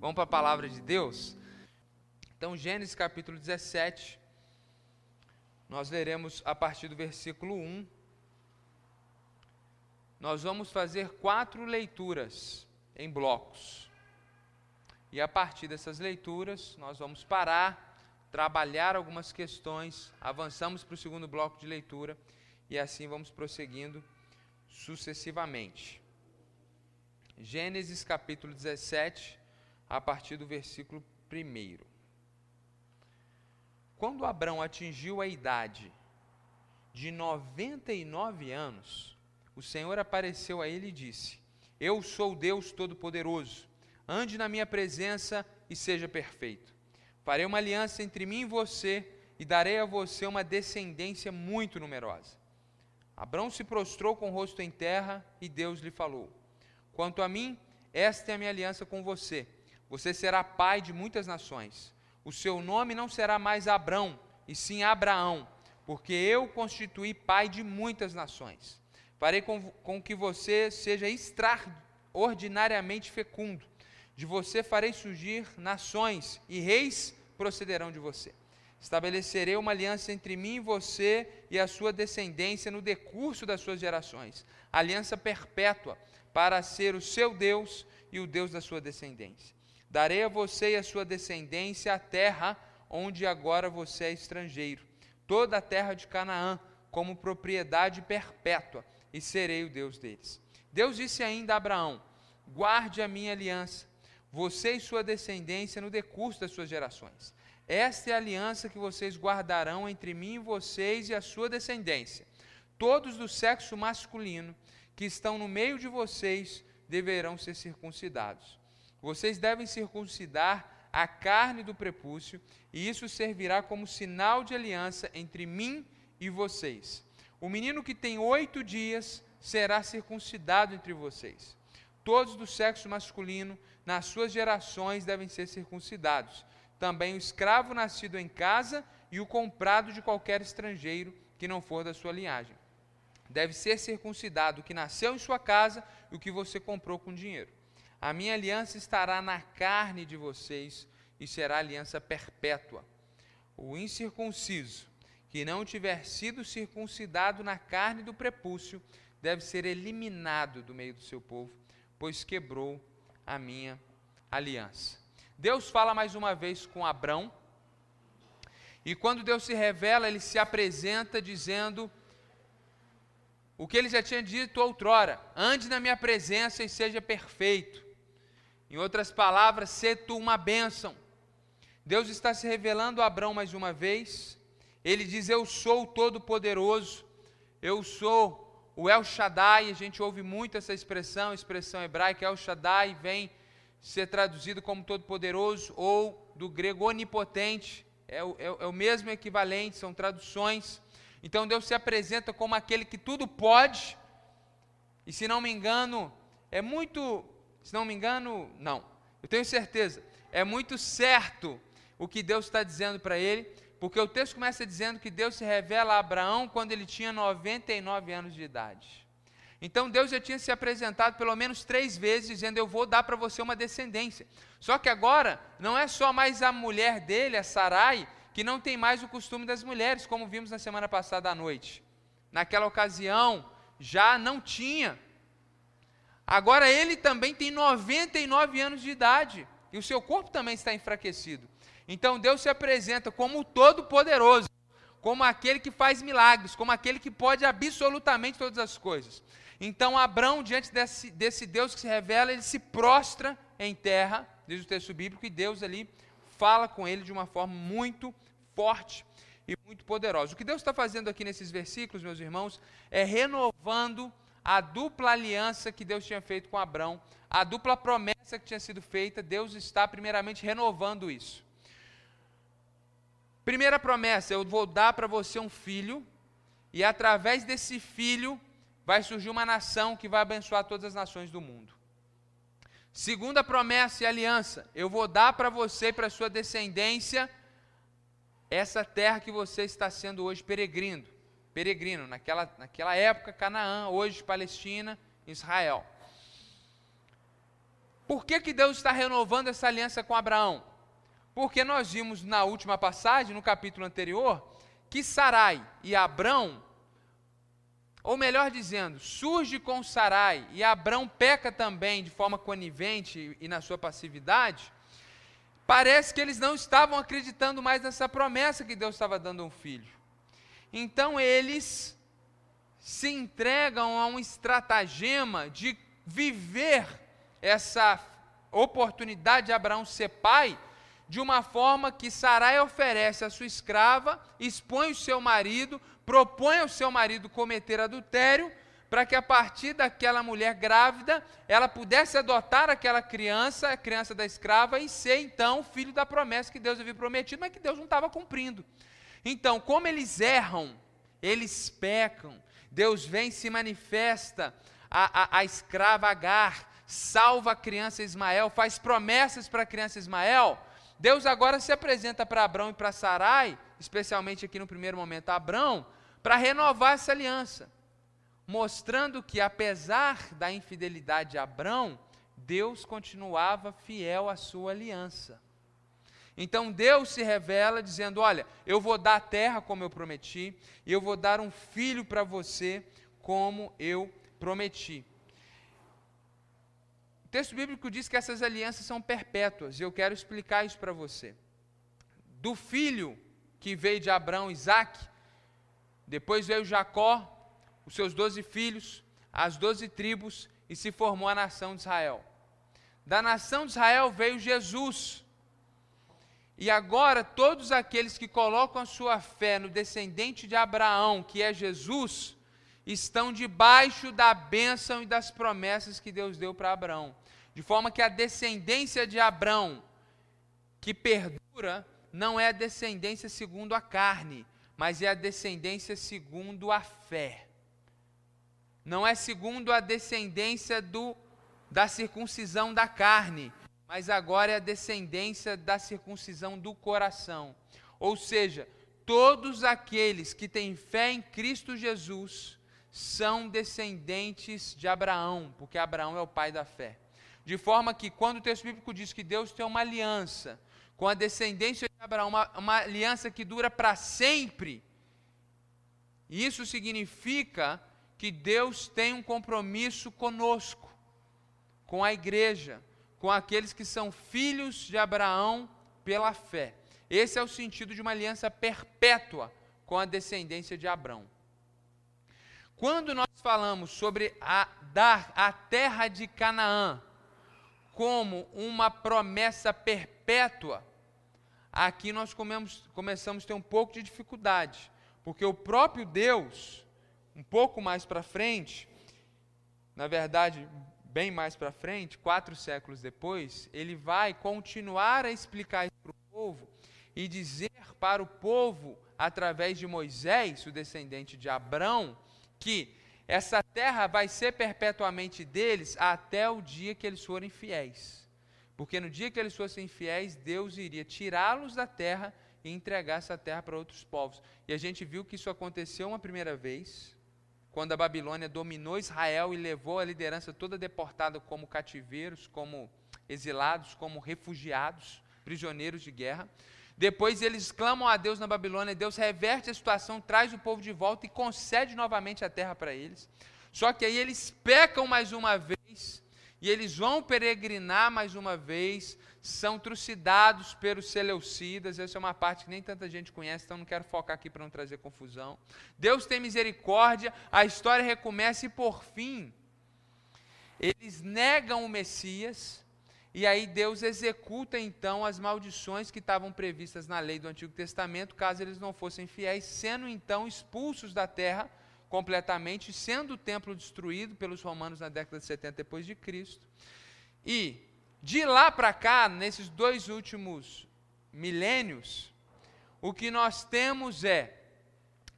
Vamos para a palavra de Deus? Então, Gênesis capítulo 17, nós leremos a partir do versículo 1. Nós vamos fazer quatro leituras em blocos. E a partir dessas leituras, nós vamos parar, trabalhar algumas questões, avançamos para o segundo bloco de leitura e assim vamos prosseguindo sucessivamente. Gênesis capítulo 17, a partir do versículo 1. Quando Abraão atingiu a idade de 99 anos, o Senhor apareceu a ele e disse: Eu sou Deus Todo-Poderoso, ande na minha presença e seja perfeito. Farei uma aliança entre mim e você e darei a você uma descendência muito numerosa. Abraão se prostrou com o rosto em terra e Deus lhe falou: Quanto a mim, esta é a minha aliança com você você será pai de muitas nações. O seu nome não será mais Abrão, e sim Abraão, porque eu constituí pai de muitas nações. Farei com, com que você seja extraordinariamente fecundo. De você farei surgir nações, e reis procederão de você. Estabelecerei uma aliança entre mim e você e a sua descendência no decurso das suas gerações. Aliança perpétua, para ser o seu Deus e o Deus da sua descendência. Darei a você e a sua descendência a terra onde agora você é estrangeiro, toda a terra de Canaã, como propriedade perpétua, e serei o Deus deles. Deus disse ainda a Abraão: Guarde a minha aliança, você e sua descendência no decurso das suas gerações. Esta é a aliança que vocês guardarão entre mim e vocês e a sua descendência. Todos do sexo masculino que estão no meio de vocês deverão ser circuncidados. Vocês devem circuncidar a carne do prepúcio, e isso servirá como sinal de aliança entre mim e vocês. O menino que tem oito dias será circuncidado entre vocês. Todos do sexo masculino, nas suas gerações, devem ser circuncidados. Também o escravo nascido em casa e o comprado de qualquer estrangeiro que não for da sua linhagem. Deve ser circuncidado o que nasceu em sua casa e o que você comprou com dinheiro. A minha aliança estará na carne de vocês e será aliança perpétua. O incircunciso, que não tiver sido circuncidado na carne do prepúcio, deve ser eliminado do meio do seu povo, pois quebrou a minha aliança. Deus fala mais uma vez com Abrão, e quando Deus se revela, ele se apresenta dizendo o que ele já tinha dito outrora: ande na minha presença e seja perfeito. Em outras palavras, ser tu uma bênção. Deus está se revelando a Abraão mais uma vez. Ele diz: Eu sou o Todo-Poderoso, eu sou o El Shaddai. A gente ouve muito essa expressão, expressão hebraica El Shaddai, vem ser traduzido como Todo-Poderoso ou do grego onipotente, é o, é, é o mesmo equivalente, são traduções. Então Deus se apresenta como aquele que tudo pode, e se não me engano, é muito se não me engano, não. Eu tenho certeza. É muito certo o que Deus está dizendo para ele, porque o texto começa dizendo que Deus se revela a Abraão quando ele tinha 99 anos de idade. Então Deus já tinha se apresentado pelo menos três vezes, dizendo: Eu vou dar para você uma descendência. Só que agora, não é só mais a mulher dele, a Sarai, que não tem mais o costume das mulheres, como vimos na semana passada à noite. Naquela ocasião, já não tinha Agora ele também tem 99 anos de idade e o seu corpo também está enfraquecido. Então Deus se apresenta como o Todo-Poderoso, como aquele que faz milagres, como aquele que pode absolutamente todas as coisas. Então Abraão, diante desse, desse Deus que se revela, ele se prostra em terra, diz o texto bíblico, e Deus ali fala com ele de uma forma muito forte e muito poderosa. O que Deus está fazendo aqui nesses versículos, meus irmãos, é renovando a dupla aliança que Deus tinha feito com Abraão, a dupla promessa que tinha sido feita, Deus está primeiramente renovando isso. Primeira promessa, eu vou dar para você um filho, e através desse filho vai surgir uma nação que vai abençoar todas as nações do mundo. Segunda promessa e aliança, eu vou dar para você e para sua descendência essa terra que você está sendo hoje peregrino peregrino, naquela, naquela época Canaã, hoje Palestina, Israel. por que, que Deus está renovando essa aliança com Abraão? Porque nós vimos na última passagem, no capítulo anterior, que Sarai e Abrão, ou melhor dizendo, surge com Sarai e Abrão peca também de forma conivente e na sua passividade, parece que eles não estavam acreditando mais nessa promessa que Deus estava dando a um filho. Então eles se entregam a um estratagema de viver essa oportunidade de Abraão ser pai de uma forma que Sarai oferece a sua escrava, expõe o seu marido, propõe ao seu marido cometer adultério, para que a partir daquela mulher grávida, ela pudesse adotar aquela criança, a criança da escrava, e ser então filho da promessa que Deus havia prometido, mas que Deus não estava cumprindo. Então, como eles erram, eles pecam, Deus vem se manifesta, a, a, a escrava Agar, salva a criança Ismael, faz promessas para a criança Ismael, Deus agora se apresenta para Abraão e para Sarai, especialmente aqui no primeiro momento, Abraão, para renovar essa aliança, mostrando que apesar da infidelidade de Abraão, Deus continuava fiel à sua aliança. Então Deus se revela dizendo: Olha, eu vou dar a terra como eu prometi, e eu vou dar um filho para você como eu prometi. O texto bíblico diz que essas alianças são perpétuas, e eu quero explicar isso para você. Do filho que veio de Abraão, Isaac, depois veio Jacó, os seus doze filhos, as doze tribos, e se formou a nação de Israel. Da nação de Israel veio Jesus. E agora, todos aqueles que colocam a sua fé no descendente de Abraão, que é Jesus, estão debaixo da bênção e das promessas que Deus deu para Abraão. De forma que a descendência de Abraão, que perdura, não é a descendência segundo a carne, mas é a descendência segundo a fé. Não é segundo a descendência do, da circuncisão da carne, mas agora é a descendência da circuncisão do coração. Ou seja, todos aqueles que têm fé em Cristo Jesus são descendentes de Abraão, porque Abraão é o pai da fé. De forma que, quando o texto bíblico diz que Deus tem uma aliança com a descendência de Abraão, uma, uma aliança que dura para sempre, isso significa que Deus tem um compromisso conosco, com a igreja, com aqueles que são filhos de Abraão pela fé. Esse é o sentido de uma aliança perpétua com a descendência de Abraão. Quando nós falamos sobre a, dar a terra de Canaã como uma promessa perpétua, aqui nós comemos, começamos a ter um pouco de dificuldade, porque o próprio Deus, um pouco mais para frente, na verdade, bem mais para frente, quatro séculos depois, ele vai continuar a explicar isso para o povo e dizer para o povo, através de Moisés, o descendente de Abrão, que essa terra vai ser perpetuamente deles até o dia que eles forem fiéis. Porque no dia que eles fossem fiéis, Deus iria tirá-los da terra e entregar essa terra para outros povos. E a gente viu que isso aconteceu uma primeira vez, quando a Babilônia dominou Israel e levou a liderança toda deportada como cativeiros, como exilados, como refugiados, prisioneiros de guerra. Depois eles clamam a Deus na Babilônia, Deus reverte a situação, traz o povo de volta e concede novamente a terra para eles. Só que aí eles pecam mais uma vez, e eles vão peregrinar mais uma vez, são trucidados pelos Seleucidas, essa é uma parte que nem tanta gente conhece, então não quero focar aqui para não trazer confusão. Deus tem misericórdia, a história recomeça e por fim, eles negam o Messias, e aí Deus executa então as maldições que estavam previstas na lei do Antigo Testamento, caso eles não fossem fiéis, sendo então expulsos da terra completamente, sendo o templo destruído pelos romanos na década de 70 depois de Cristo. E de lá para cá, nesses dois últimos milênios, o que nós temos é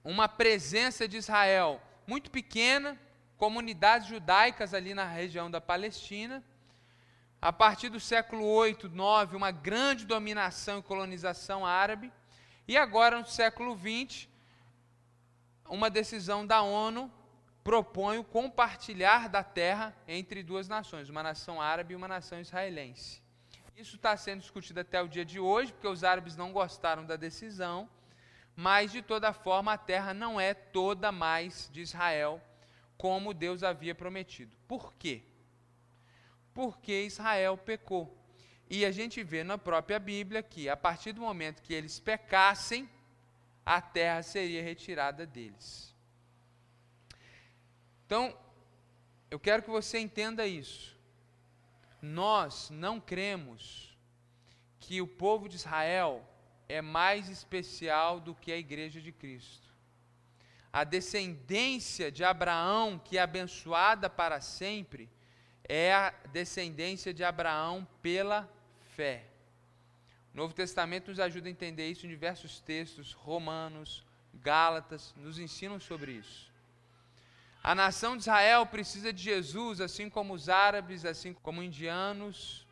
uma presença de Israel muito pequena, comunidades judaicas ali na região da Palestina, a partir do século 8, 9, uma grande dominação e colonização árabe, e agora no século 20, uma decisão da ONU propõe o compartilhar da terra entre duas nações, uma nação árabe e uma nação israelense. Isso está sendo discutido até o dia de hoje, porque os árabes não gostaram da decisão, mas de toda forma a terra não é toda mais de Israel, como Deus havia prometido. Por quê? Porque Israel pecou. E a gente vê na própria Bíblia que, a partir do momento que eles pecassem, a terra seria retirada deles. Então, eu quero que você entenda isso. Nós não cremos que o povo de Israel é mais especial do que a igreja de Cristo. A descendência de Abraão, que é abençoada para sempre, é a descendência de Abraão pela fé. O Novo Testamento nos ajuda a entender isso em diversos textos, Romanos, Gálatas, nos ensinam sobre isso. A nação de Israel precisa de Jesus, assim como os árabes, assim como indianos,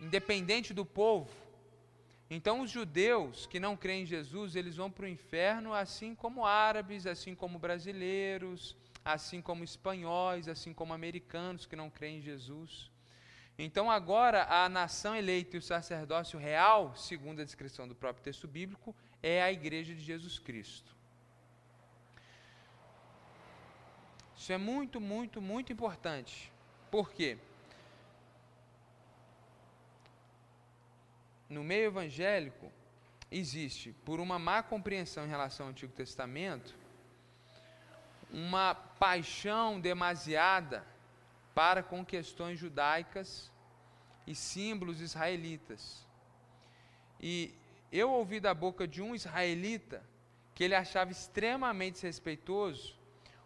independente do povo. Então, os judeus que não creem em Jesus, eles vão para o inferno, assim como árabes, assim como brasileiros, assim como espanhóis, assim como americanos que não creem em Jesus. Então, agora, a nação eleita e o sacerdócio real, segundo a descrição do próprio texto bíblico, é a igreja de Jesus Cristo. Isso é muito, muito, muito importante. Por quê? No meio evangélico, existe, por uma má compreensão em relação ao Antigo Testamento, uma paixão demasiada para com questões judaicas e símbolos israelitas. E eu ouvi da boca de um israelita que ele achava extremamente respeitoso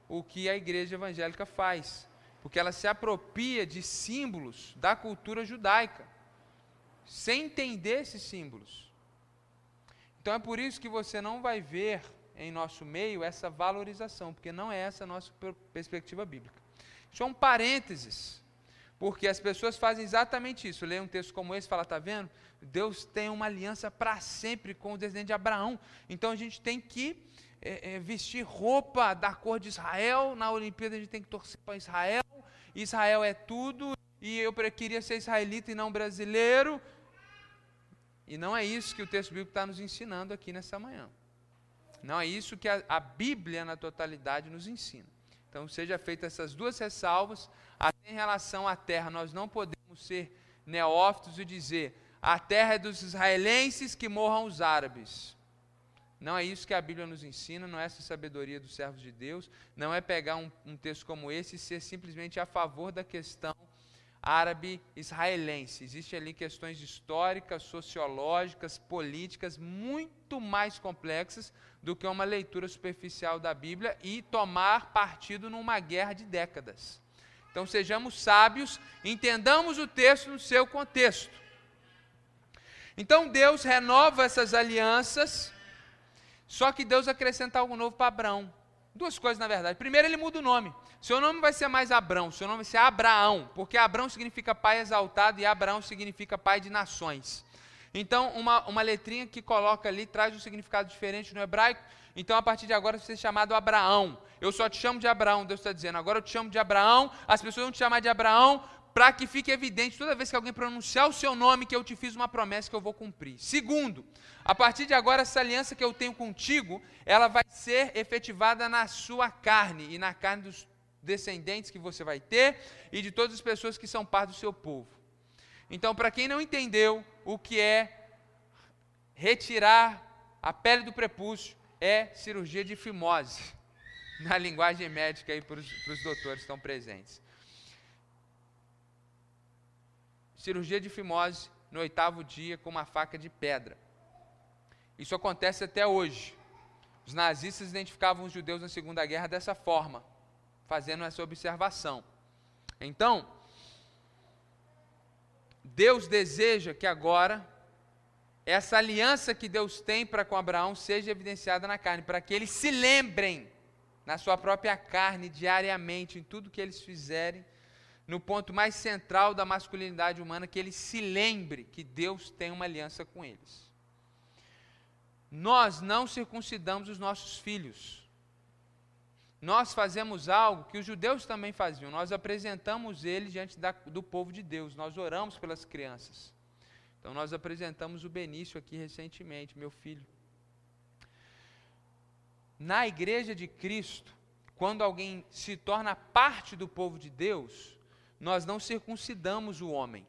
o que a igreja evangélica faz, porque ela se apropria de símbolos da cultura judaica, sem entender esses símbolos. Então é por isso que você não vai ver em nosso meio essa valorização, porque não é essa a nossa perspectiva bíblica. Isso é um parênteses, porque as pessoas fazem exatamente isso. Lê um texto como esse e fala, está vendo? Deus tem uma aliança para sempre com o descendente de Abraão. Então a gente tem que é, é, vestir roupa da cor de Israel. Na Olimpíada a gente tem que torcer para Israel. Israel é tudo. E eu queria ser israelita e não brasileiro. E não é isso que o texto bíblico está nos ensinando aqui nessa manhã. Não é isso que a, a Bíblia na totalidade nos ensina. Então, seja feitas essas duas ressalvas. Até em relação à terra, nós não podemos ser neófitos e dizer: a terra é dos israelenses que morram os árabes. Não é isso que a Bíblia nos ensina, não é essa sabedoria dos servos de Deus, não é pegar um, um texto como esse e ser simplesmente a favor da questão árabe-israelense. Existem ali questões históricas, sociológicas, políticas muito mais complexas do que uma leitura superficial da Bíblia e tomar partido numa guerra de décadas. Então sejamos sábios, entendamos o texto no seu contexto. Então Deus renova essas alianças, só que Deus acrescenta algo novo para Abraão. Duas coisas, na verdade. Primeiro, ele muda o nome. Seu nome vai ser mais Abrão, seu nome vai ser Abraão, porque Abrão significa pai exaltado e Abraão significa pai de nações. Então, uma, uma letrinha que coloca ali traz um significado diferente no hebraico. Então, a partir de agora, você é chamado Abraão. Eu só te chamo de Abraão, Deus está dizendo. Agora eu te chamo de Abraão, as pessoas vão te chamar de Abraão, para que fique evidente toda vez que alguém pronunciar o seu nome que eu te fiz uma promessa que eu vou cumprir. Segundo, a partir de agora essa aliança que eu tenho contigo, ela vai ser efetivada na sua carne e na carne dos descendentes que você vai ter e de todas as pessoas que são parte do seu povo. Então, para quem não entendeu o que é retirar a pele do prepúcio, é cirurgia de fimose, na linguagem médica aí para os doutores que estão presentes. cirurgia de fimose no oitavo dia com uma faca de pedra. Isso acontece até hoje. Os nazistas identificavam os judeus na Segunda Guerra dessa forma, fazendo essa observação. Então, Deus deseja que agora essa aliança que Deus tem para com Abraão seja evidenciada na carne, para que eles se lembrem na sua própria carne diariamente em tudo que eles fizerem no ponto mais central da masculinidade humana, que ele se lembre que Deus tem uma aliança com eles. Nós não circuncidamos os nossos filhos. Nós fazemos algo que os judeus também faziam. Nós apresentamos ele diante da, do povo de Deus. Nós oramos pelas crianças. Então nós apresentamos o Benício aqui recentemente, meu filho. Na igreja de Cristo, quando alguém se torna parte do povo de Deus, nós não circuncidamos o homem,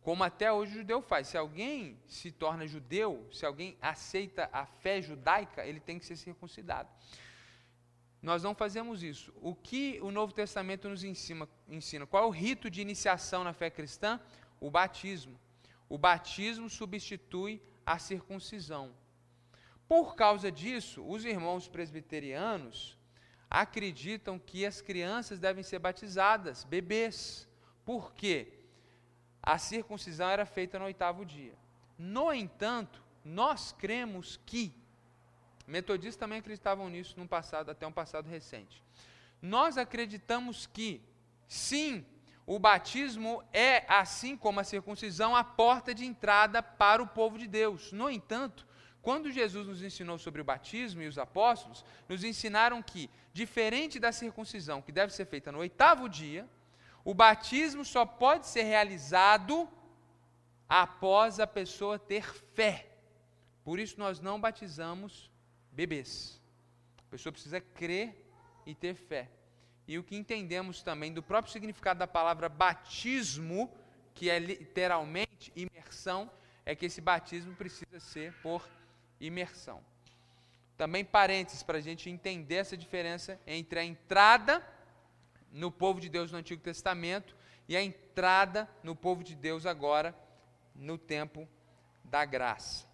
como até hoje o judeu faz. Se alguém se torna judeu, se alguém aceita a fé judaica, ele tem que ser circuncidado. Nós não fazemos isso. O que o Novo Testamento nos ensina? ensina? Qual é o rito de iniciação na fé cristã? O batismo. O batismo substitui a circuncisão. Por causa disso, os irmãos presbiterianos acreditam que as crianças devem ser batizadas, bebês. Por quê? A circuncisão era feita no oitavo dia. No entanto, nós cremos que Metodistas também acreditavam nisso no passado, até um passado recente. Nós acreditamos que, sim, o batismo é, assim como a circuncisão, a porta de entrada para o povo de Deus. No entanto, quando Jesus nos ensinou sobre o batismo e os apóstolos, nos ensinaram que, diferente da circuncisão, que deve ser feita no oitavo dia, o batismo só pode ser realizado após a pessoa ter fé. Por isso, nós não batizamos bebês. A pessoa precisa crer e ter fé. E o que entendemos também do próprio significado da palavra batismo, que é literalmente imersão, é que esse batismo precisa ser por imersão. Também parênteses para a gente entender essa diferença entre a entrada no povo de Deus no Antigo Testamento e a entrada no povo de Deus agora no tempo da graça.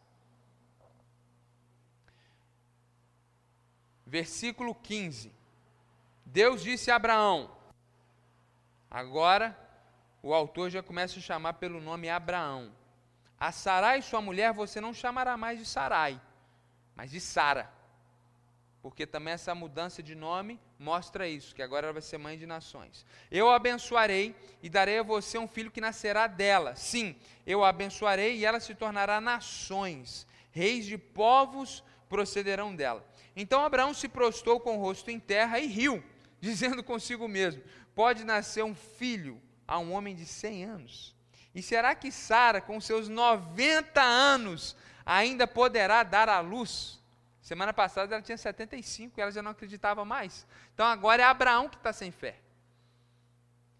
Versículo 15. Deus disse a Abraão, agora o autor já começa a chamar pelo nome Abraão. A Sarai, sua mulher, você não chamará mais de Sarai, mas de Sara. Porque também essa mudança de nome mostra isso, que agora ela vai ser mãe de nações. Eu a abençoarei e darei a você um filho que nascerá dela. Sim, eu a abençoarei e ela se tornará nações. Reis de povos procederão dela. Então Abraão se prostrou com o rosto em terra e riu, dizendo consigo mesmo: Pode nascer um filho a um homem de 100 anos. E será que Sara, com seus 90 anos, ainda poderá dar à luz? Semana passada ela tinha 75 e ela já não acreditava mais. Então agora é Abraão que está sem fé.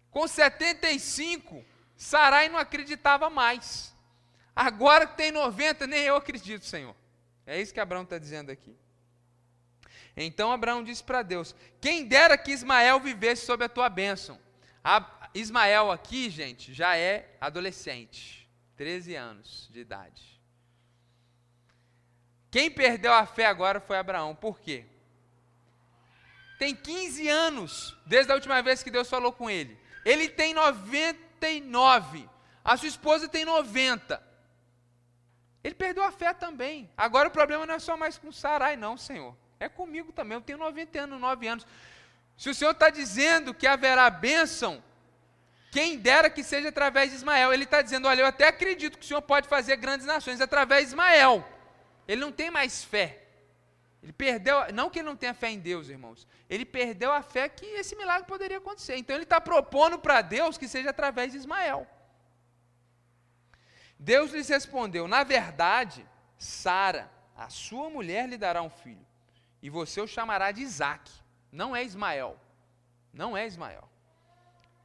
Com 75, Sarai não acreditava mais. Agora que tem 90, nem eu acredito, Senhor. É isso que Abraão está dizendo aqui. Então Abraão disse para Deus: Quem dera que Ismael vivesse sob a tua bênção. A Ismael aqui, gente, já é adolescente, 13 anos de idade. Quem perdeu a fé agora foi Abraão. Por quê? Tem 15 anos desde a última vez que Deus falou com ele. Ele tem 99. A sua esposa tem 90. Ele perdeu a fé também. Agora o problema não é só mais com Sarai, não, Senhor. É comigo também. Eu tenho 90 anos, 9 anos. Se o Senhor está dizendo que haverá bênção, quem dera que seja através de Ismael. Ele está dizendo: olha, eu até acredito que o Senhor pode fazer grandes nações através de Ismael. Ele não tem mais fé. Ele perdeu, não que ele não tenha fé em Deus, irmãos. Ele perdeu a fé que esse milagre poderia acontecer. Então ele está propondo para Deus que seja através de Ismael. Deus lhes respondeu: Na verdade, Sara, a sua mulher, lhe dará um filho, e você o chamará de Isaac. Não é Ismael. Não é Ismael.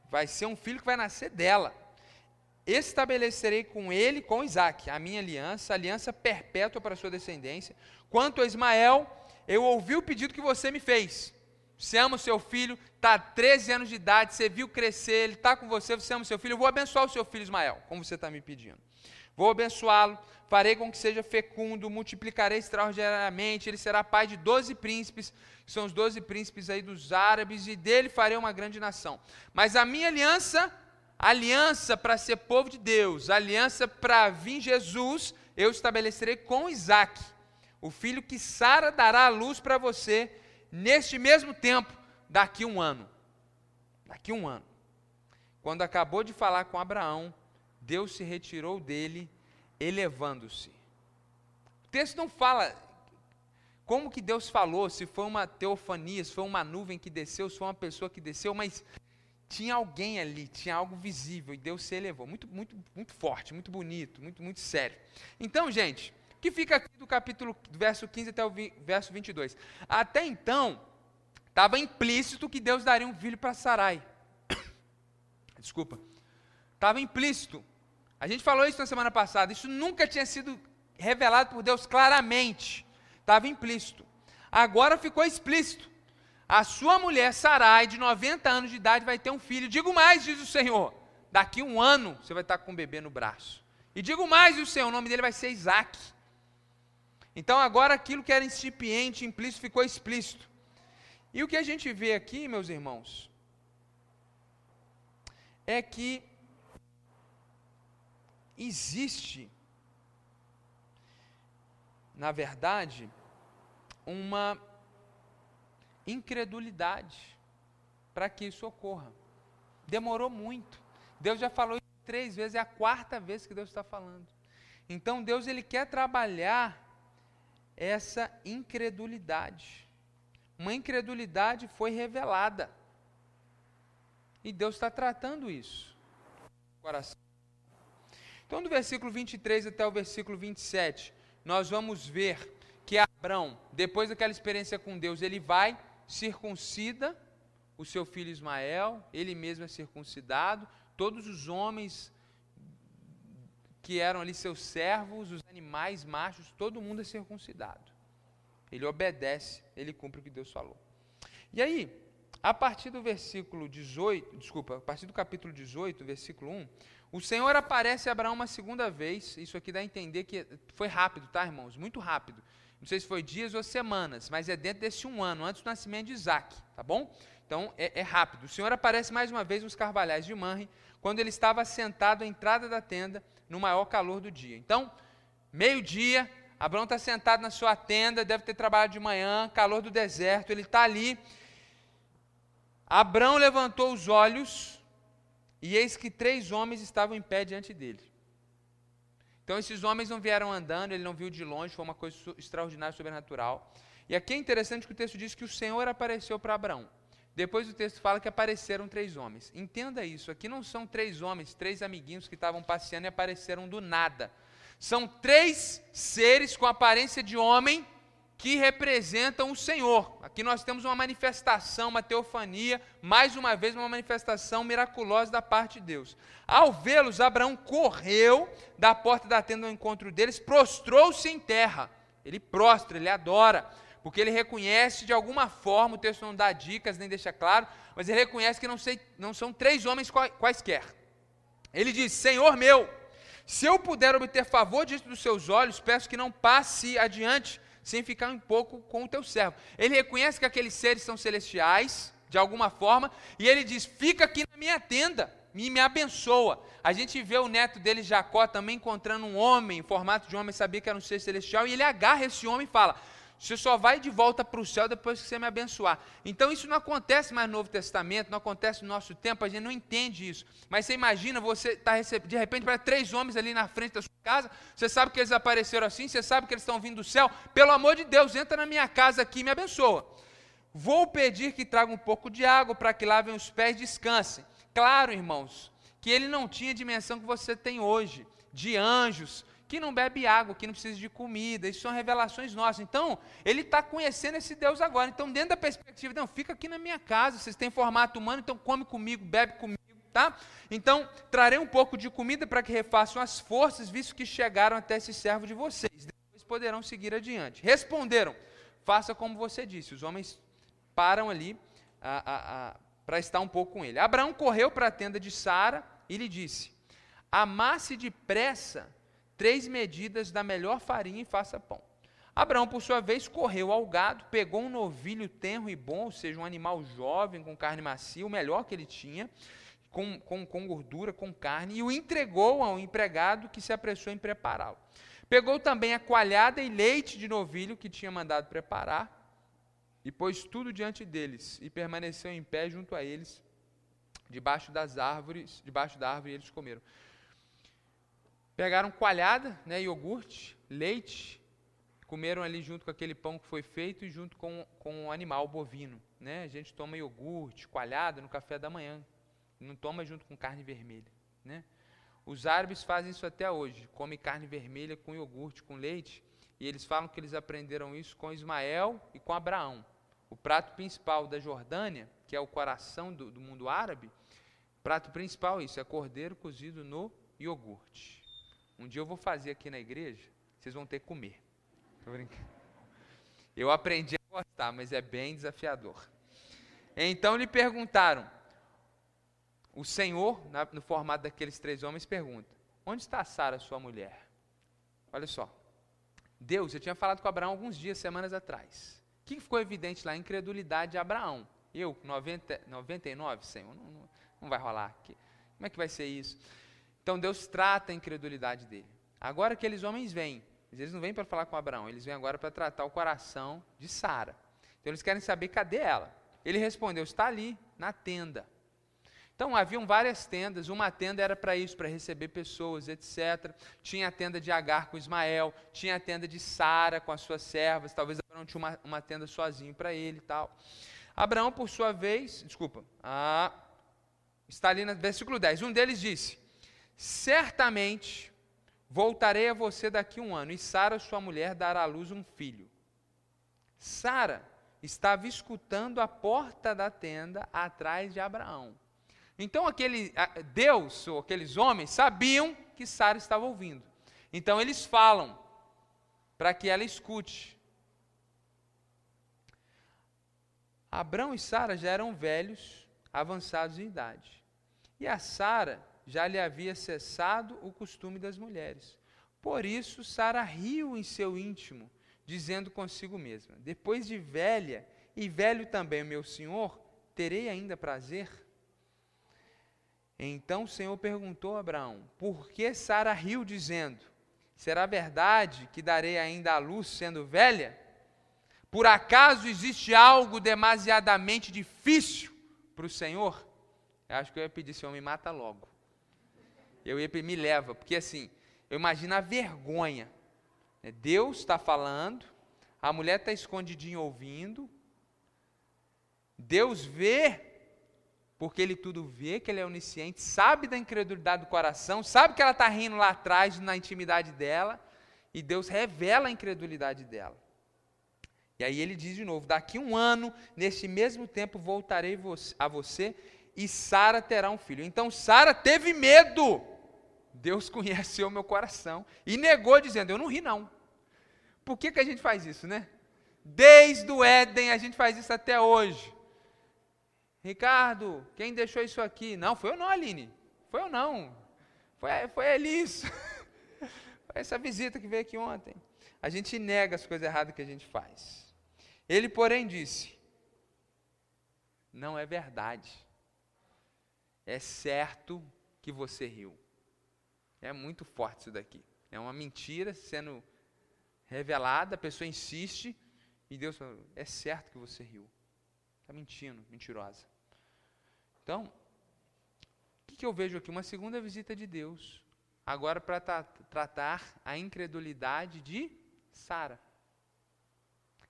Vai ser um filho que vai nascer dela. Estabelecerei com ele, com Isaac, a minha aliança, aliança perpétua para a sua descendência. Quanto a Ismael, eu ouvi o pedido que você me fez. Você ama o seu filho, está 13 anos de idade, você viu crescer, ele está com você, você ama o seu filho, eu vou abençoar o seu filho Ismael, como você está me pedindo. Vou abençoá-lo, farei com que seja fecundo, multiplicarei extraordinariamente, ele será pai de doze príncipes, que são os doze príncipes aí dos árabes, e dele farei uma grande nação. Mas a minha aliança, aliança para ser povo de Deus, aliança para vir Jesus, eu estabelecerei com Isaac, o filho que Sara dará à luz para você, neste mesmo tempo, daqui um ano. Daqui um ano. Quando acabou de falar com Abraão, Deus se retirou dele, elevando-se. O texto não fala como que Deus falou, se foi uma teofania, se foi uma nuvem que desceu, se foi uma pessoa que desceu, mas tinha alguém ali, tinha algo visível e Deus se elevou. Muito, muito, muito forte, muito bonito, muito, muito sério. Então, gente, o que fica aqui do capítulo, do verso 15 até o vi, verso 22? Até então, estava implícito que Deus daria um filho para Sarai. Desculpa. Estava implícito. A gente falou isso na semana passada. Isso nunca tinha sido revelado por Deus claramente. Estava implícito. Agora ficou explícito. A sua mulher, Sarai, de 90 anos de idade, vai ter um filho. Digo mais, diz o Senhor. Daqui um ano você vai estar com um bebê no braço. E digo mais, diz o Senhor, o nome dele vai ser Isaac. Então agora aquilo que era incipiente, implícito, ficou explícito. E o que a gente vê aqui, meus irmãos, é que existe, na verdade, uma incredulidade para que isso ocorra. Demorou muito. Deus já falou três vezes, é a quarta vez que Deus está falando. Então Deus ele quer trabalhar essa incredulidade. Uma incredulidade foi revelada. E Deus está tratando isso. Coração. Então, do versículo 23 até o versículo 27, nós vamos ver que Abraão, depois daquela experiência com Deus, ele vai, circuncida o seu filho Ismael, ele mesmo é circuncidado, todos os homens que eram ali seus servos, os animais machos, todo mundo é circuncidado. Ele obedece, ele cumpre o que Deus falou. E aí, a partir do versículo 18, desculpa, a partir do capítulo 18, versículo 1, o Senhor aparece a Abraão uma segunda vez. Isso aqui dá a entender que foi rápido, tá, irmãos? Muito rápido. Não sei se foi dias ou semanas, mas é dentro desse um ano, antes do nascimento de Isaac, tá bom? Então é, é rápido. O Senhor aparece mais uma vez nos carvalhais de Manre, quando ele estava sentado à entrada da tenda, no maior calor do dia. Então, meio-dia, Abraão está sentado na sua tenda, deve ter trabalhado de manhã, calor do deserto, ele está ali. Abraão levantou os olhos e eis que três homens estavam em pé diante dele. Então esses homens não vieram andando, ele não viu de longe, foi uma coisa extraordinária, sobrenatural. E aqui é interessante que o texto diz que o Senhor apareceu para Abraão. Depois o texto fala que apareceram três homens. Entenda isso, aqui não são três homens, três amiguinhos que estavam passeando e apareceram do nada. São três seres com aparência de homem que representam o Senhor. Aqui nós temos uma manifestação, uma teofania, mais uma vez uma manifestação miraculosa da parte de Deus. Ao vê-los, Abraão correu da porta da tenda ao encontro deles, prostrou-se em terra. Ele prostra, ele adora, porque ele reconhece de alguma forma, o texto não dá dicas nem deixa claro, mas ele reconhece que não, sei, não são três homens quaisquer. Ele diz: Senhor meu, se eu puder obter favor diante dos seus olhos, peço que não passe adiante sem ficar um pouco com o teu servo. Ele reconhece que aqueles seres são celestiais, de alguma forma, e ele diz: Fica aqui na minha tenda, me, me abençoa. A gente vê o neto dele, Jacó, também encontrando um homem, em formato de homem, sabia que era um ser celestial, e ele agarra esse homem e fala: você só vai de volta para o céu depois que você me abençoar. Então isso não acontece mais no Novo Testamento, não acontece no nosso tempo, a gente não entende isso. Mas você imagina, você está recebendo, de repente, para três homens ali na frente da sua casa, você sabe que eles apareceram assim, você sabe que eles estão vindo do céu. Pelo amor de Deus, entra na minha casa aqui e me abençoa. Vou pedir que traga um pouco de água para que lavem os pés e descansem. Claro, irmãos, que ele não tinha a dimensão que você tem hoje, de anjos, que não bebe água, que não precisa de comida, isso são revelações nossas. Então, ele está conhecendo esse Deus agora. Então, dentro da perspectiva, não, fica aqui na minha casa, vocês têm formato humano, então come comigo, bebe comigo, tá? Então, trarei um pouco de comida para que refaçam as forças, visto que chegaram até esse servo de vocês. Depois poderão seguir adiante. Responderam, faça como você disse. Os homens param ali para estar um pouco com ele. Abraão correu para a tenda de Sara e lhe disse: Amasse depressa três medidas da melhor farinha e faça pão. Abraão, por sua vez, correu ao gado, pegou um novilho tenro e bom, ou seja, um animal jovem, com carne macia, o melhor que ele tinha, com, com, com gordura, com carne, e o entregou ao empregado que se apressou em prepará-lo. Pegou também a coalhada e leite de novilho que tinha mandado preparar, e pôs tudo diante deles, e permaneceu em pé junto a eles, debaixo das árvores, debaixo da árvore, e eles comeram. Pegaram coalhada, né, iogurte, leite, comeram ali junto com aquele pão que foi feito e junto com, com o animal bovino. Né? A gente toma iogurte, coalhada no café da manhã. Não toma junto com carne vermelha. Né? Os árabes fazem isso até hoje. Come carne vermelha com iogurte, com leite. E eles falam que eles aprenderam isso com Ismael e com Abraão. O prato principal da Jordânia, que é o coração do, do mundo árabe, prato principal é isso, é cordeiro cozido no iogurte. Um dia eu vou fazer aqui na igreja, vocês vão ter que comer. Tô brincando. Eu aprendi a gostar, mas é bem desafiador. Então lhe perguntaram, o Senhor, no formato daqueles três homens, pergunta: Onde está Sara, sua mulher? Olha só. Deus, eu tinha falado com Abraão alguns dias, semanas atrás. O que ficou evidente lá? A incredulidade de Abraão. Eu, 90, 99, Senhor, não, não, não vai rolar. aqui. Como é que vai ser isso? Então Deus trata a incredulidade dele. Agora aqueles homens vêm, eles não vêm para falar com Abraão, eles vêm agora para tratar o coração de Sara. Então eles querem saber cadê ela. Ele respondeu: está ali, na tenda. Então haviam várias tendas, uma tenda era para isso, para receber pessoas, etc. Tinha a tenda de Agar com Ismael, tinha a tenda de Sara com as suas servas, talvez Abraão tinha uma, uma tenda sozinho para ele e tal. Abraão, por sua vez, desculpa, ah, está ali no versículo 10. Um deles disse: Certamente voltarei a você daqui a um ano, e Sara, sua mulher, dará à luz um filho. Sara estava escutando a porta da tenda atrás de Abraão. Então aquele Deus ou aqueles homens sabiam que Sara estava ouvindo. Então eles falam para que ela escute. Abraão e Sara já eram velhos, avançados em idade. E a Sara já lhe havia cessado o costume das mulheres. Por isso Sara riu em seu íntimo, dizendo consigo mesma: Depois de velha e velho também meu senhor, terei ainda prazer? Então o Senhor perguntou a Abraão: Por que Sara riu, dizendo: Será verdade que darei ainda a luz sendo velha? Por acaso existe algo demasiadamente difícil para o Senhor? Eu acho que eu ia pedir, Senhor, me mata logo. Eu ia pedir, me leva, porque assim, eu imagino a vergonha. Né? Deus está falando, a mulher está escondidinha ouvindo, Deus vê porque ele tudo vê, que ele é onisciente, sabe da incredulidade do coração, sabe que ela está rindo lá atrás, na intimidade dela, e Deus revela a incredulidade dela. E aí ele diz de novo: daqui um ano, neste mesmo tempo, voltarei a você e Sara terá um filho. Então Sara teve medo. Deus conheceu o meu coração e negou, dizendo: Eu não ri, não. Por que, que a gente faz isso, né? Desde o Éden a gente faz isso até hoje. Ricardo, quem deixou isso aqui? Não, foi eu não, Aline. Foi eu não. Foi, foi ele isso. foi essa visita que veio aqui ontem. A gente nega as coisas erradas que a gente faz. Ele, porém, disse: Não é verdade. É certo que você riu. É muito forte isso daqui. É uma mentira sendo revelada, a pessoa insiste, e Deus fala: É certo que você riu. Está mentindo, mentirosa. Então, o que, que eu vejo aqui? Uma segunda visita de Deus, agora para tra tratar a incredulidade de Sara.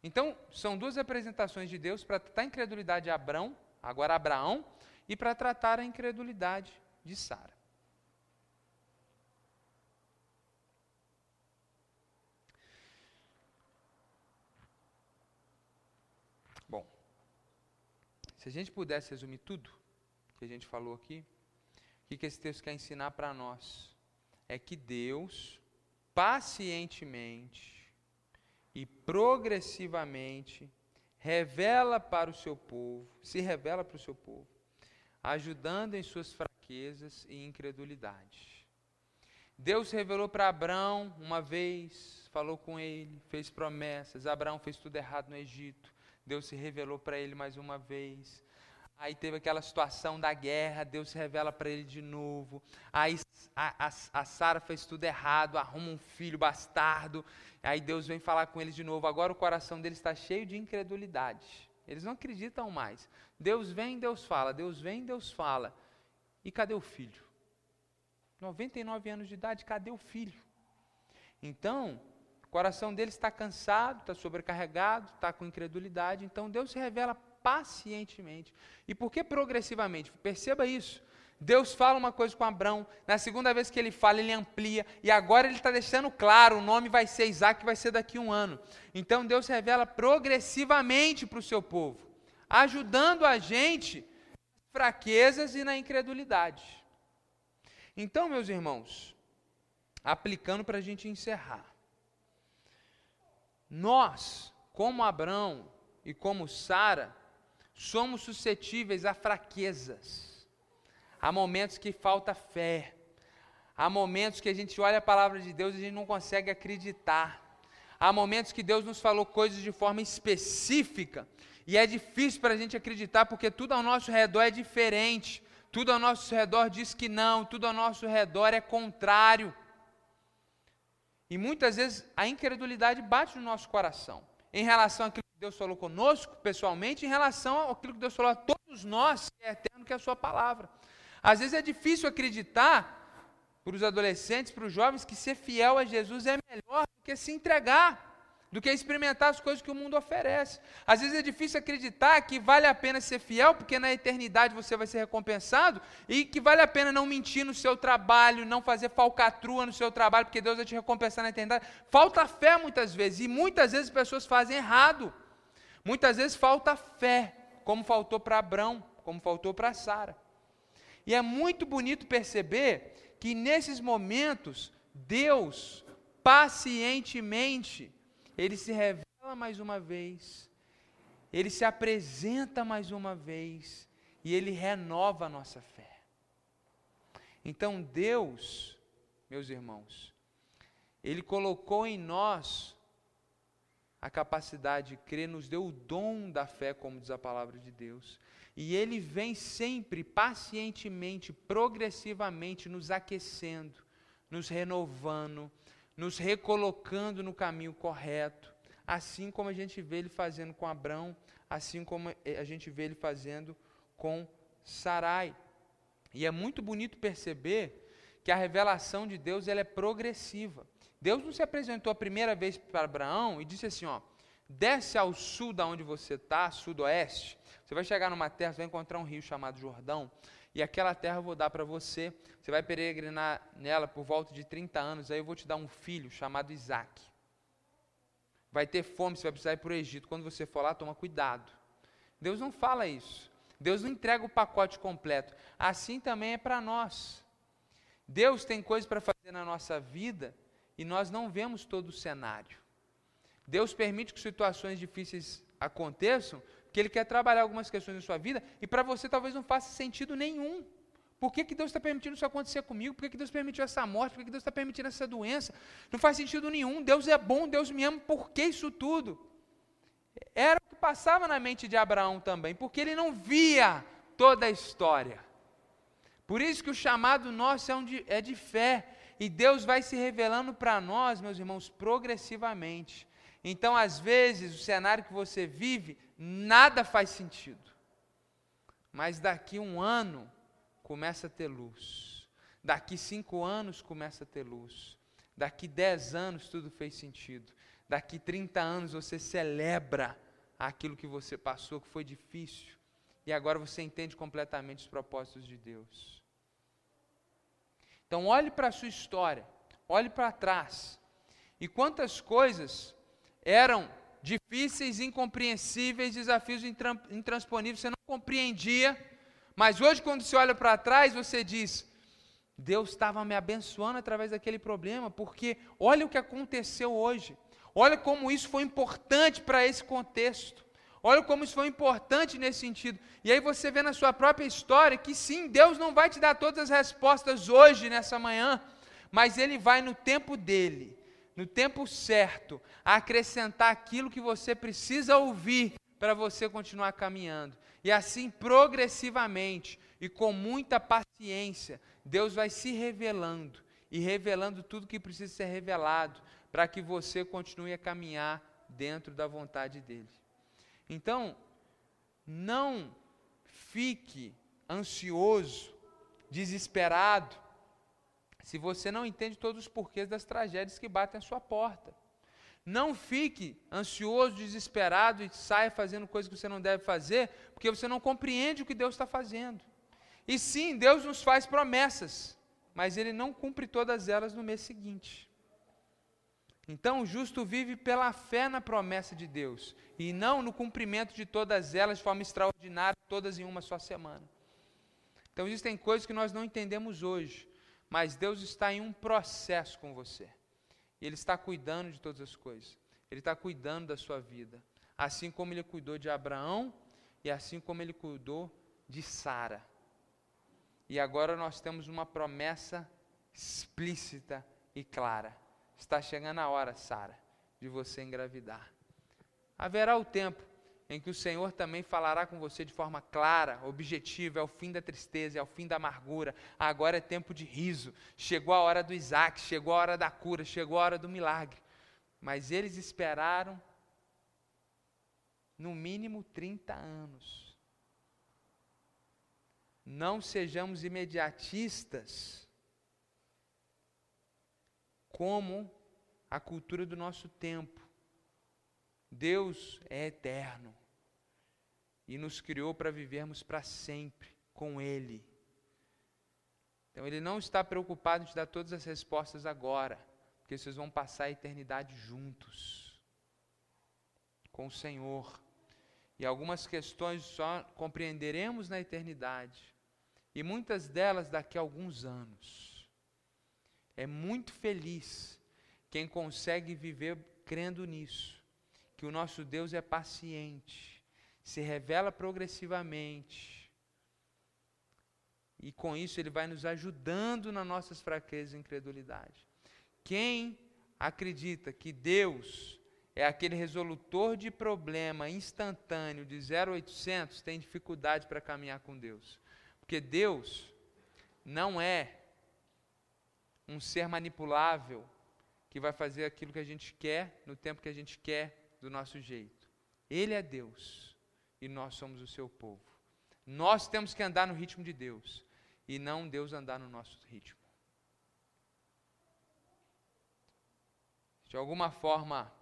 Então, são duas apresentações de Deus para tratar a incredulidade de Abraão, agora Abraão, e para tratar a incredulidade de Sara. Bom, se a gente pudesse resumir tudo, que a gente falou aqui, o que, esse texto quer ensinar para nós? É que Deus, pacientemente e progressivamente, revela para o seu povo, se revela para o seu povo, ajudando em suas fraquezas e incredulidade. Deus revelou para Abraão uma vez, falou com ele, fez promessas. Abraão fez tudo errado no Egito. Deus se revelou para ele mais uma vez. Aí teve aquela situação da guerra, Deus se revela para ele de novo. Aí a, a, a Sara fez tudo errado, arruma um filho bastardo. Aí Deus vem falar com eles de novo. Agora o coração deles está cheio de incredulidade. Eles não acreditam mais. Deus vem, Deus fala. Deus vem, Deus fala. E cadê o filho? 99 anos de idade, cadê o filho? Então, O coração dele está cansado, está sobrecarregado, está com incredulidade. Então Deus se revela pacientemente. E por que progressivamente? Perceba isso. Deus fala uma coisa com Abraão, na segunda vez que ele fala, ele amplia, e agora ele está deixando claro: o nome vai ser Isaac, vai ser daqui a um ano. Então Deus se revela progressivamente para o seu povo, ajudando a gente nas fraquezas e na incredulidade. Então, meus irmãos, aplicando para a gente encerrar, nós, como Abraão e como Sara, somos suscetíveis a fraquezas. Há momentos que falta fé. Há momentos que a gente olha a palavra de Deus e a gente não consegue acreditar. Há momentos que Deus nos falou coisas de forma específica e é difícil para a gente acreditar porque tudo ao nosso redor é diferente. Tudo ao nosso redor diz que não, tudo ao nosso redor é contrário. E muitas vezes a incredulidade bate no nosso coração em relação àquilo que Deus falou conosco, pessoalmente, em relação àquilo que Deus falou a todos nós, que é eterno, que é a Sua palavra. Às vezes é difícil acreditar para os adolescentes, para os jovens, que ser fiel a Jesus é melhor do que se entregar do que experimentar as coisas que o mundo oferece. Às vezes é difícil acreditar que vale a pena ser fiel, porque na eternidade você vai ser recompensado, e que vale a pena não mentir no seu trabalho, não fazer falcatrua no seu trabalho, porque Deus vai te recompensar na eternidade. Falta fé muitas vezes, e muitas vezes as pessoas fazem errado. Muitas vezes falta fé, como faltou para Abraão, como faltou para Sara. E é muito bonito perceber que nesses momentos, Deus pacientemente ele se revela mais uma vez, ele se apresenta mais uma vez e ele renova a nossa fé. Então Deus, meus irmãos, ele colocou em nós a capacidade de crer, nos deu o dom da fé, como diz a palavra de Deus. E ele vem sempre, pacientemente, progressivamente, nos aquecendo, nos renovando, nos recolocando no caminho correto, assim como a gente vê ele fazendo com Abraão, assim como a gente vê ele fazendo com Sarai. E é muito bonito perceber que a revelação de Deus ela é progressiva. Deus não se apresentou a primeira vez para Abraão e disse assim, ó, desce ao sul da onde você está, sudoeste, você vai chegar numa terra, você vai encontrar um rio chamado Jordão, e aquela terra eu vou dar para você. Você vai peregrinar nela por volta de 30 anos, aí eu vou te dar um filho chamado Isaac. Vai ter fome, você vai precisar ir para o Egito. Quando você for lá, toma cuidado. Deus não fala isso. Deus não entrega o pacote completo. Assim também é para nós. Deus tem coisas para fazer na nossa vida e nós não vemos todo o cenário. Deus permite que situações difíceis aconteçam que Ele quer trabalhar algumas questões na sua vida e para você talvez não faça sentido nenhum. Por que, que Deus está permitindo isso acontecer comigo? Por que, que Deus permitiu essa morte? Por que, que Deus está permitindo essa doença? Não faz sentido nenhum. Deus é bom, Deus me ama. Por que isso tudo? Era o que passava na mente de Abraão também, porque ele não via toda a história. Por isso que o chamado nosso é, um de, é de fé. E Deus vai se revelando para nós, meus irmãos, progressivamente. Então, às vezes, o cenário que você vive nada faz sentido. Mas daqui um ano começa a ter luz. Daqui cinco anos começa a ter luz. Daqui dez anos tudo fez sentido. Daqui 30 anos você celebra aquilo que você passou, que foi difícil. E agora você entende completamente os propósitos de Deus. Então olhe para a sua história, olhe para trás. E quantas coisas eram difíceis, incompreensíveis, desafios intransponíveis, você não compreendia, mas hoje, quando você olha para trás, você diz: Deus estava me abençoando através daquele problema, porque olha o que aconteceu hoje, olha como isso foi importante para esse contexto, olha como isso foi importante nesse sentido. E aí você vê na sua própria história que sim, Deus não vai te dar todas as respostas hoje, nessa manhã, mas Ele vai no tempo dele no tempo certo, a acrescentar aquilo que você precisa ouvir para você continuar caminhando. E assim, progressivamente e com muita paciência, Deus vai se revelando e revelando tudo que precisa ser revelado para que você continue a caminhar dentro da vontade dele. Então, não fique ansioso, desesperado, se você não entende todos os porquês das tragédias que batem à sua porta. Não fique ansioso, desesperado e saia fazendo coisas que você não deve fazer, porque você não compreende o que Deus está fazendo. E sim, Deus nos faz promessas, mas Ele não cumpre todas elas no mês seguinte. Então, o justo vive pela fé na promessa de Deus, e não no cumprimento de todas elas de forma extraordinária, todas em uma só semana. Então, existem coisas que nós não entendemos hoje, mas Deus está em um processo com você. E Ele está cuidando de todas as coisas. Ele está cuidando da sua vida. Assim como Ele cuidou de Abraão e assim como Ele cuidou de Sara. E agora nós temos uma promessa explícita e clara. Está chegando a hora, Sara, de você engravidar. Haverá o tempo em que o Senhor também falará com você de forma clara, objetiva, é o fim da tristeza, é o fim da amargura. Agora é tempo de riso. Chegou a hora do Isaac, chegou a hora da cura, chegou a hora do milagre. Mas eles esperaram no mínimo 30 anos. Não sejamos imediatistas como a cultura do nosso tempo. Deus é eterno e nos criou para vivermos para sempre com Ele. Então, Ele não está preocupado em te dar todas as respostas agora, porque vocês vão passar a eternidade juntos com o Senhor. E algumas questões só compreenderemos na eternidade e muitas delas daqui a alguns anos. É muito feliz quem consegue viver crendo nisso, que o nosso Deus é paciente, se revela progressivamente, e com isso ele vai nos ajudando nas nossas fraquezas e incredulidade. Quem acredita que Deus é aquele resolutor de problema instantâneo de 0800 tem dificuldade para caminhar com Deus. Porque Deus não é um ser manipulável que vai fazer aquilo que a gente quer no tempo que a gente quer do nosso jeito. Ele é Deus e nós somos o seu povo. Nós temos que andar no ritmo de Deus e não Deus andar no nosso ritmo. De alguma forma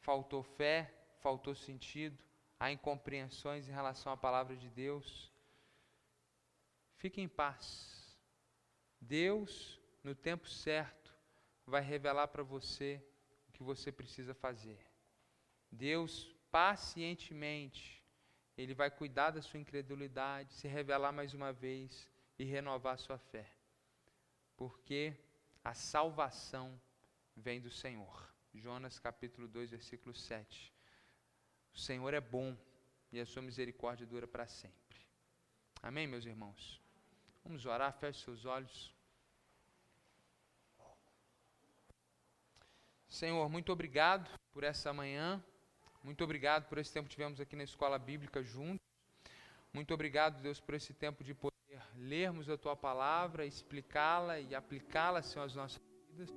faltou fé, faltou sentido, há incompreensões em relação à palavra de Deus. Fique em paz. Deus, no tempo certo, vai revelar para você que você precisa fazer. Deus, pacientemente, Ele vai cuidar da sua incredulidade, se revelar mais uma vez e renovar a sua fé. Porque a salvação vem do Senhor. Jonas capítulo 2, versículo 7. O Senhor é bom e a sua misericórdia dura para sempre. Amém, meus irmãos? Vamos orar, feche seus olhos. Senhor, muito obrigado por essa manhã. Muito obrigado por esse tempo que tivemos aqui na escola bíblica juntos. Muito obrigado, Deus, por esse tempo de poder lermos a tua palavra, explicá-la e aplicá-la, Senhor, às nossas vidas.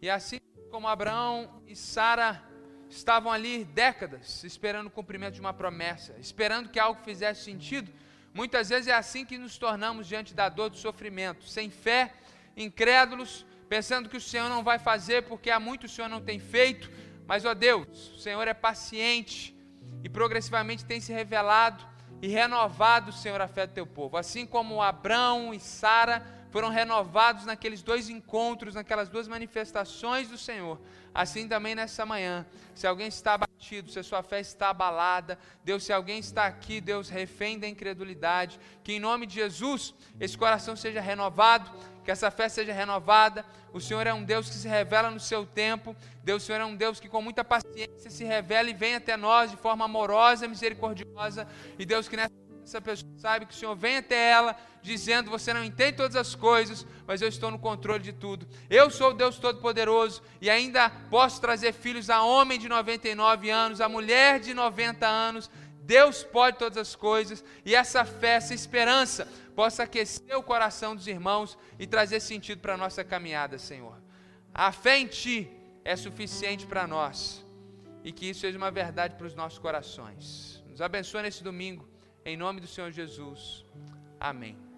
E assim como Abraão e Sara estavam ali décadas esperando o cumprimento de uma promessa, esperando que algo fizesse sentido, Muitas vezes é assim que nos tornamos diante da dor do sofrimento, sem fé, incrédulos, pensando que o Senhor não vai fazer porque há muito o Senhor não tem feito. Mas, ó Deus, o Senhor é paciente e progressivamente tem se revelado e renovado, Senhor, a fé do teu povo. Assim como Abraão e Sara foram renovados naqueles dois encontros, naquelas duas manifestações do Senhor. Assim também nessa manhã, se alguém está abatido, se a sua fé está abalada, Deus, se alguém está aqui, Deus, refém da incredulidade, que em nome de Jesus esse coração seja renovado, que essa fé seja renovada. O Senhor é um Deus que se revela no seu tempo. Deus, o Senhor é um Deus que com muita paciência se revela e vem até nós de forma amorosa, misericordiosa. E Deus, que nessa essa pessoa sabe que o Senhor vem até ela dizendo: Você não entende todas as coisas, mas eu estou no controle de tudo. Eu sou o Deus Todo-Poderoso e ainda posso trazer filhos a homem de 99 anos, a mulher de 90 anos. Deus pode todas as coisas e essa fé, essa esperança possa aquecer o coração dos irmãos e trazer sentido para a nossa caminhada, Senhor. A fé em Ti é suficiente para nós e que isso seja uma verdade para os nossos corações. Nos abençoe nesse domingo em nome do Senhor Jesus. Amém.